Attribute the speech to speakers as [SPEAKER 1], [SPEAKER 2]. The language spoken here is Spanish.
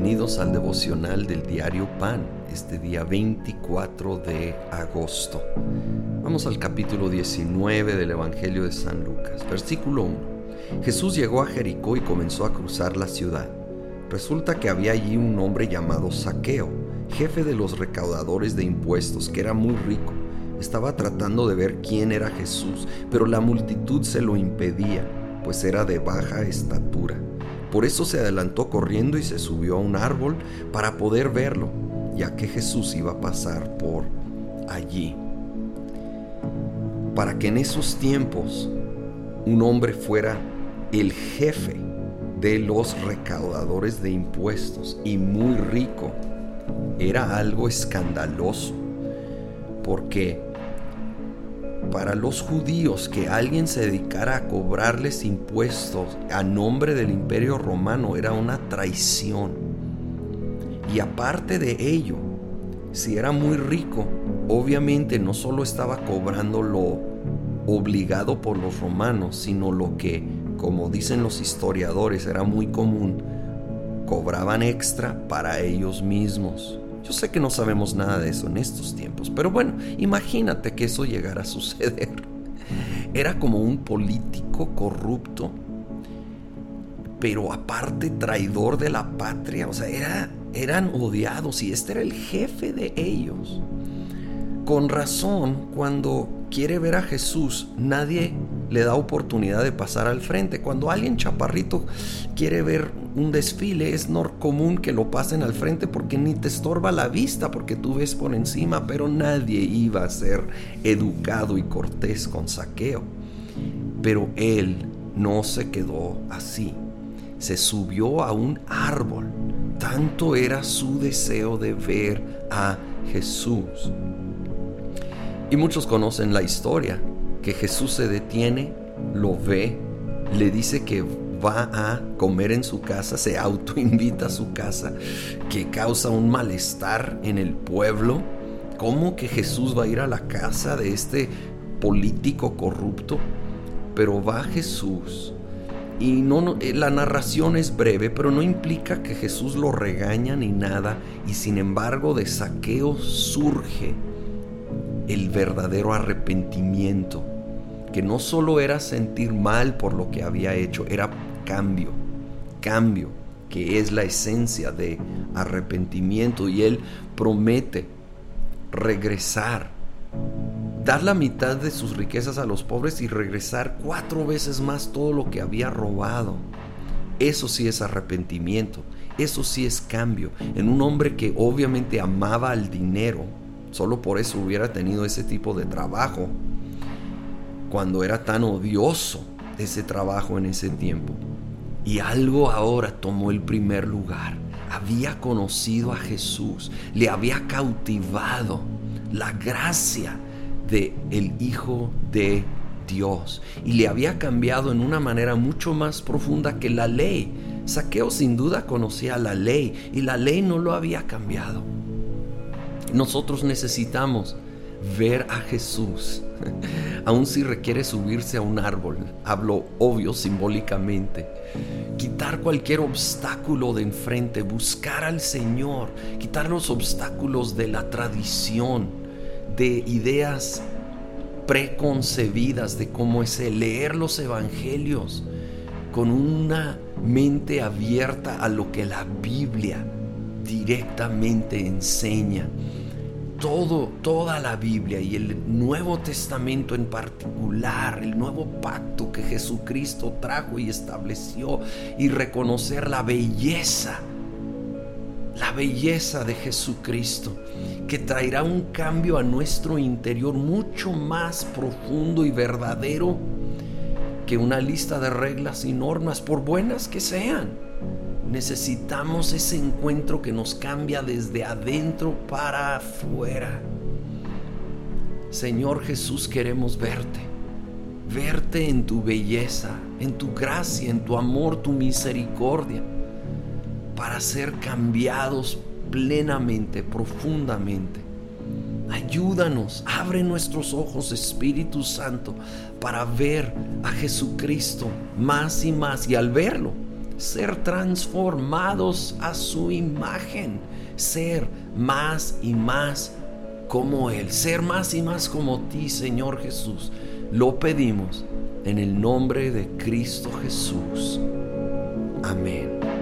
[SPEAKER 1] Bienvenidos al devocional del diario Pan, este día 24 de agosto. Vamos al capítulo 19 del Evangelio de San Lucas, versículo 1. Jesús llegó a Jericó y comenzó a cruzar la ciudad. Resulta que había allí un hombre llamado Saqueo, jefe de los recaudadores de impuestos, que era muy rico. Estaba tratando de ver quién era Jesús, pero la multitud se lo impedía, pues era de baja estatura. Por eso se adelantó corriendo y se subió a un árbol para poder verlo, ya que Jesús iba a pasar por allí. Para que en esos tiempos un hombre fuera el jefe de los recaudadores de impuestos y muy rico, era algo escandaloso, porque para los judíos que alguien se dedicara a cobrarles impuestos a nombre del imperio romano era una traición. Y aparte de ello, si era muy rico, obviamente no solo estaba cobrando lo obligado por los romanos, sino lo que, como dicen los historiadores, era muy común, cobraban extra para ellos mismos. Yo sé que no sabemos nada de eso en estos tiempos, pero bueno, imagínate que eso llegara a suceder. Era como un político corrupto, pero aparte traidor de la patria, o sea, era, eran odiados y este era el jefe de ellos. Con razón, cuando quiere ver a Jesús, nadie le da oportunidad de pasar al frente. Cuando alguien chaparrito quiere ver un desfile, es no común que lo pasen al frente porque ni te estorba la vista, porque tú ves por encima, pero nadie iba a ser educado y cortés con saqueo. Pero él no se quedó así. Se subió a un árbol. Tanto era su deseo de ver a Jesús. Y muchos conocen la historia, que Jesús se detiene, lo ve, le dice que va a comer en su casa, se autoinvita a su casa, que causa un malestar en el pueblo. ¿Cómo que Jesús va a ir a la casa de este político corrupto? Pero va Jesús. Y no, eh, la narración es breve, pero no implica que Jesús lo regaña ni nada. Y sin embargo de saqueo surge el verdadero arrepentimiento, que no solo era sentir mal por lo que había hecho, era cambio, cambio, que es la esencia de arrepentimiento. Y él promete regresar, dar la mitad de sus riquezas a los pobres y regresar cuatro veces más todo lo que había robado. Eso sí es arrepentimiento, eso sí es cambio en un hombre que obviamente amaba al dinero, Solo por eso hubiera tenido ese tipo de trabajo cuando era tan odioso ese trabajo en ese tiempo. Y algo ahora tomó el primer lugar. Había conocido a Jesús, le había cautivado la gracia de el Hijo de Dios y le había cambiado en una manera mucho más profunda que la ley. Saqueo sin duda conocía la ley y la ley no lo había cambiado. Nosotros necesitamos ver a Jesús, aun si requiere subirse a un árbol, hablo obvio simbólicamente, quitar cualquier obstáculo de enfrente, buscar al Señor, quitar los obstáculos de la tradición, de ideas preconcebidas de cómo es el leer los evangelios con una mente abierta a lo que la Biblia directamente enseña todo, toda la Biblia y el Nuevo Testamento en particular, el nuevo pacto que Jesucristo trajo y estableció y reconocer la belleza, la belleza de Jesucristo, que traerá un cambio a nuestro interior mucho más profundo y verdadero que una lista de reglas y normas, por buenas que sean. Necesitamos ese encuentro que nos cambia desde adentro para afuera. Señor Jesús, queremos verte. Verte en tu belleza, en tu gracia, en tu amor, tu misericordia, para ser cambiados plenamente, profundamente. Ayúdanos, abre nuestros ojos, Espíritu Santo, para ver a Jesucristo más y más y al verlo ser transformados a su imagen, ser más y más como Él, ser más y más como ti, Señor Jesús. Lo pedimos en el nombre de Cristo Jesús. Amén.